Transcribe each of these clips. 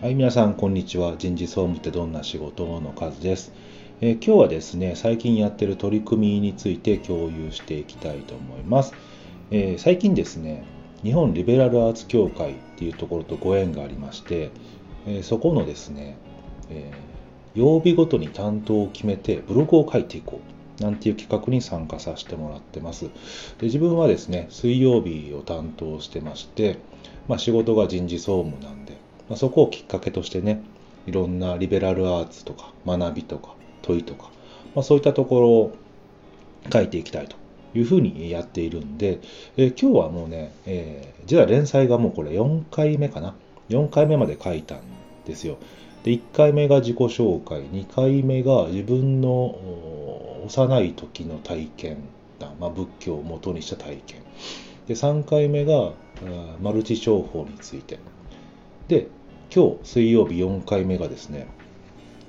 はい、皆さん、こんにちは。人事総務ってどんな仕事の数です、えー、今日はですね、最近やってる取り組みについて共有していきたいと思います。えー、最近ですね、日本リベラルアーツ協会っていうところとご縁がありまして、えー、そこのですね、え曜日ごとに担当を決めてブログを書いていこうなんていう企画に参加させてもらってます。で自分はですね、水曜日を担当してまして、まあ、仕事が人事総務なん、まあ、そこをきっかけとしてねいろんなリベラルアーツとか学びとか問いとか、まあ、そういったところを書いていきたいというふうにやっているんで、えー、今日はもうね、えー、実は連載がもうこれ4回目かな？4回目まで書いたんですよ。で1回目が自己紹介2回目が自分の幼い時の体験談、まあ、仏教を元にした体験。で3回目がマルチ商法について。で今日水曜日4回目がですね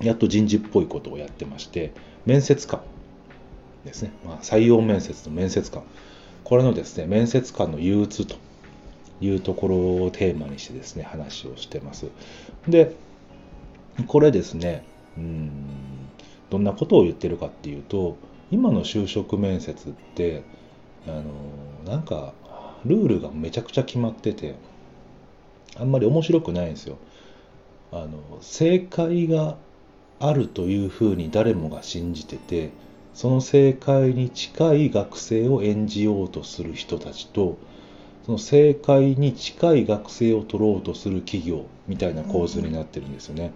やっと人事っぽいことをやってまして面接官ですね、まあ、採用面接の面接官。これのですね面接官の憂鬱というところをテーマにしてですね話をしてます。でこれですねうんどんなことを言ってるかっていうと今の就職面接ってあのなんかルールがめちゃくちゃ決まっててあんまり面白くないんですよ。あの正解があるというふうに誰もが信じててその正解に近い学生を演じようとする人たちとその正解に近い学生を取ろうとする企業みたいな構図になってるんですよね。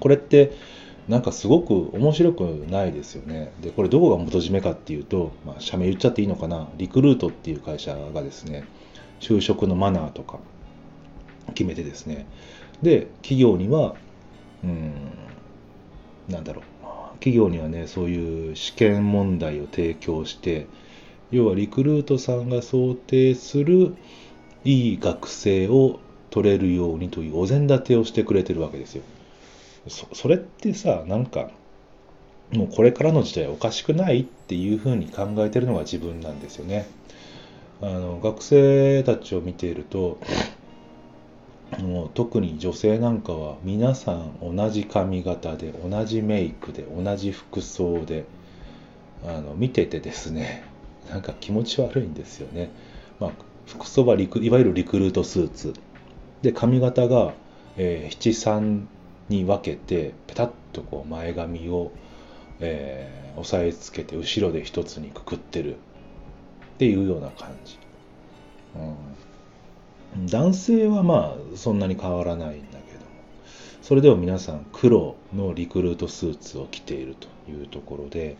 これってなんかすごく面白くないですよね。で、これどこが元締めかっていうと、まあ、社名言っちゃっていいのかな、リクルートっていう会社がですね、就職のマナーとか、決めてですねで企業にはうんなんだろう企業にはねそういう試験問題を提供して要はリクルートさんが想定するいい学生を取れるようにというお膳立てをしてくれてるわけですよ。それってさなんかもうこれからの時代おかしくないっていうふうに考えてるのが自分なんですよね。あの学生たちを見ているともう特に女性なんかは皆さん同じ髪型で同じメイクで同じ服装であの見ててですね なんか気持ち悪いんですよね、まあ、服装はいわゆるリクルートスーツ。で髪型が、えー、七三に分けてペタッとこう前髪を、えー、押さえつけて後ろで一つにくくってる。っていうような感じ、男性はまあそんなに変わらないんだけどもそれでも皆さん黒のリクルートスーツを着ているというところで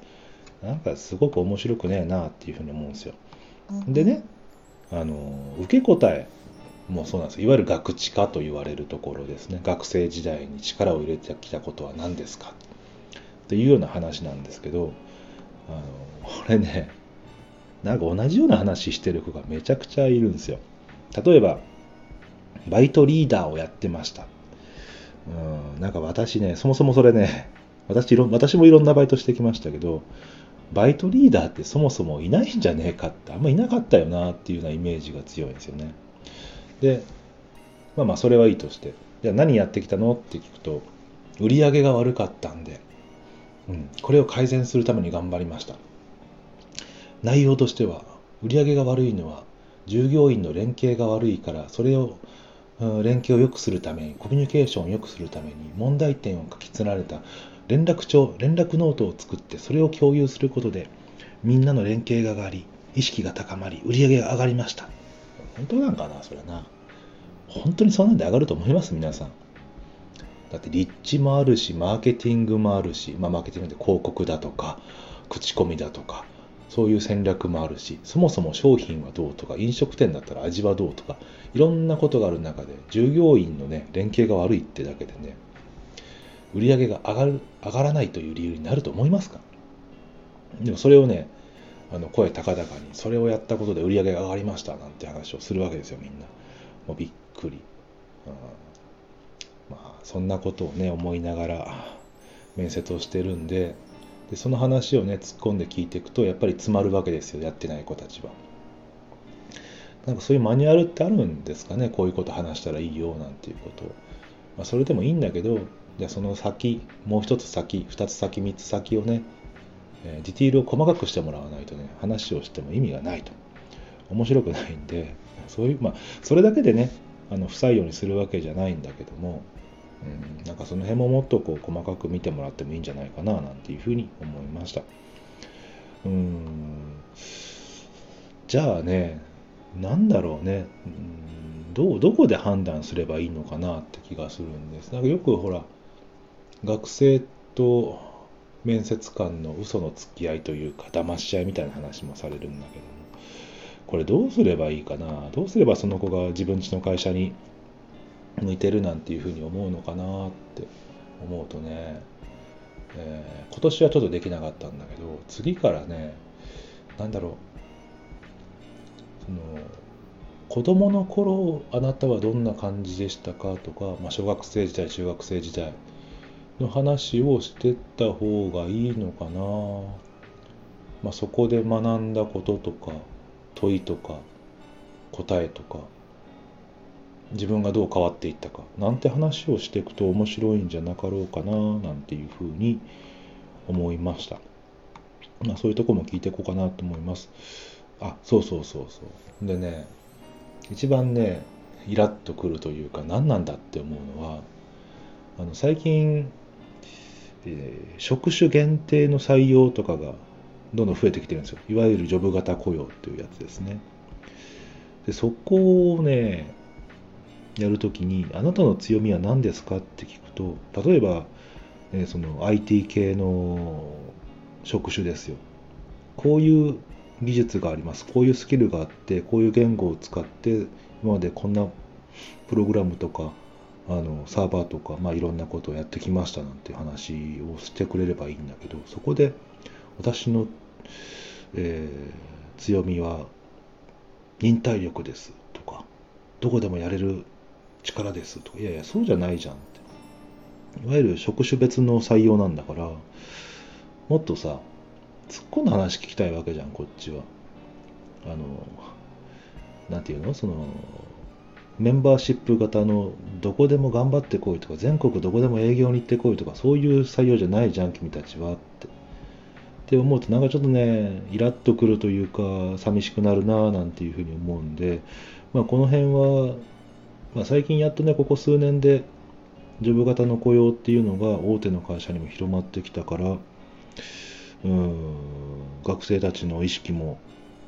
なんかすごく面白くねえなっていうふうに思うんですよ。でねあの受け答えもそうなんですいわゆる学知化と言われるところですね学生時代に力を入れてきたことは何ですか？っていうような話なんですけどあのこれねなんか同じような話してる子がめちゃくちゃいるんですよ。例えば、バイトリーダーをやってました。うん、なんか私ね、そもそもそれね、私私もいろんなバイトしてきましたけど、バイトリーダーってそもそもいないんじゃねえかって、あんまいなかったよなっていうようなイメージが強いんですよね。で、まあまあそれはいいとして、じゃあ何やってきたのって聞くと、売り上げが悪かったんで、うん、これを改善するために頑張りました。内容としては、売り上げが悪いのは従業員の連携が悪いからそれを連携を良くするためにコミュニケーションを良くするために問題点を書き連られた連絡帳連絡ノートを作ってそれを共有することでみんなの連携が上がり意識が高まり売り上げが上がりました。本当なんかなそれはな。本当にそんなんで上がると思います？皆さん。だって立地もあるしマーケティングもあるし、まあ、マーケティングで広告だとか口コミだとかそういう戦略もあるしそもそも商品はどうとか飲食店だったら味はどうとかいろんなことがある中で従業員のね連携が悪いってだけでね売り上げが上がる上がらないという理由になると思いますか？でもそれをねあの声高々にそれをやったことで売り上げが上がりましたなんて話をするわけですよみんな。もうびっくり、うん、まあそんなことをね思いながら面接をしてるんででその話をね突っ込んで聞いていくとやっぱり詰まるわけですよやってない子たちは。なんかそういうマニュアルってあるんですかねこういうこと話したらいいよなんていうことを。まあ、それでもいいんだけどじゃあその先もう一つ先二つ先三つ先をねディティールを細かくしてもらわないとね話をしても意味がないと面白くないんでそういうまあそれだけでねあの不採用にするわけじゃないんだけども、うん、なんかその辺ももっとこう細かく見てもらってもいいんじゃないかななんていうふうに思いました。うんじゃあねなんだろうね、うん、どうどこで判断すればいいのかなって気がするんです。なんかよくほら学生と面接官の嘘の付き合いというか騙し合いみたいな話もされるんだけどもこれどうすればいいかな。どうすればその子が自分ちの会社に向いてるなんていうふうに思うのかなって思うとね、えー、今年はちょっとできなかったんだけど次からね何だろうその子供の頃あなたはどんな感じでしたかとか、まあ、小学生時代中学生時代の話をしてった方がいいのかな、まあ、そこで学んだこととか問いとか答えとか。自分がどう変わっていったかなんて話をしていくと面白いんじゃなかろうかななんていうふうに思いました、まあ、そういうとこも聞いていこうかなと思いますあそうそうそうそうでね一番ねイラッとくるというか何なんだって思うのはあの最近えー、職種限定の採用とかがどんどん増えてきてるんですよ。いわゆるジョブ型雇用っていうやつですね。でそこをね、やるときに、あなたの強みは何ですかって聞くと、例えば、え、その IT 系の職種ですよ。こういう技術があります。こういうスキルがあって、こういう言語を使って、今までこんなプログラムとかあのサーバーとか、まあ、いろんなことをやってきましたなんて話をしてくれればいいんだけどそこで私の、えー、強みは忍耐力ですとかどこでもやれる力ですとかいやいやそうじゃないじゃんって。いわゆる職種別の採用なんだからもっとさ突っ込んだ話聞きたいわけじゃんこっちは。あのなんていうの？そのメンバーシップ型のどこでも頑張ってこいとか全国どこでも営業に行ってこいとかそういう採用じゃないじゃん君たちはって。って思うとなんかちょっとねイラッとくるというか寂しくなるなぁなんていうふうに思うんで、まあ、この辺は、まあ、最近やっとねここ数年でジョブ型の雇用っていうのが大手の会社にも広まってきたからうん学生たちの意識も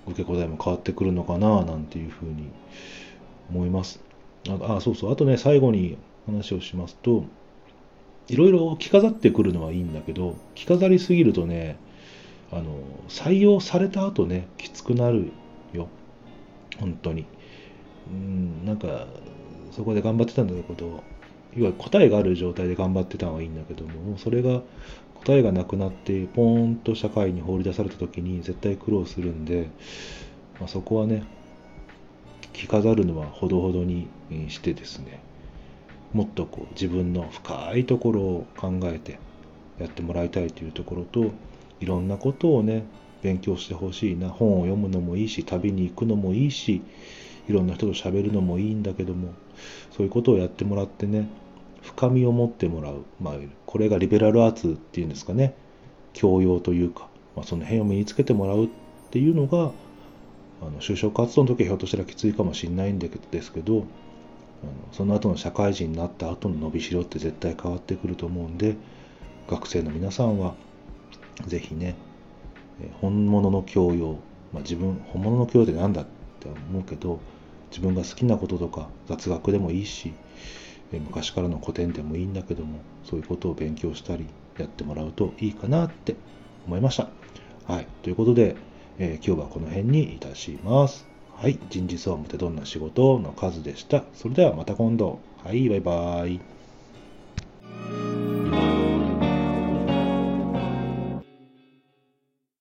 受け答えも変わってくるのかななんていうふうに思います。ああ、そうそう。あとね、最後に話をしますと、いろいろ着飾ってくるのはいいんだけど、着飾りすぎるとね、あの、採用された後ね、きつくなるよ。本当に。うん、なんか、そこで頑張ってたんだけど、要は答えがある状態で頑張ってたのはいいんだけども、それが答えがなくなって、ポーンと社会に放り出された時に絶対苦労するんで、まあ、そこはね、着飾るのはほどほどにしてですねもっとこう自分の深いところを考えてやってもらいたいというところといろんなことをね勉強してほしいな本を読むのもいいし旅に行くのもいいしいろんな人と喋るのもいいんだけどもそういうことをやってもらってね深みを持ってもらう、まあ、これがリベラルアーツっていうんですかね。教養というか、まあ、その辺を身につけてもらうっていうのがあの就職活動の時はひょっとしたらきついかもしれないんですけどあのその後の社会人になった後の伸びしろって絶対変わってくると思うんで学生の皆さんは是非ね本物の教養、まあ、自分本物の教養って何だって思うけど自分が好きなこととか雑学でもいいし昔からの古典でもいいんだけどもそういうことを勉強したりやってもらうといいかなって思いました。はい、ということでえー、今日はこの辺にいたします。はい、人事総務ってどんな仕事の数でした？それではまた今度。はい、バイバーイ。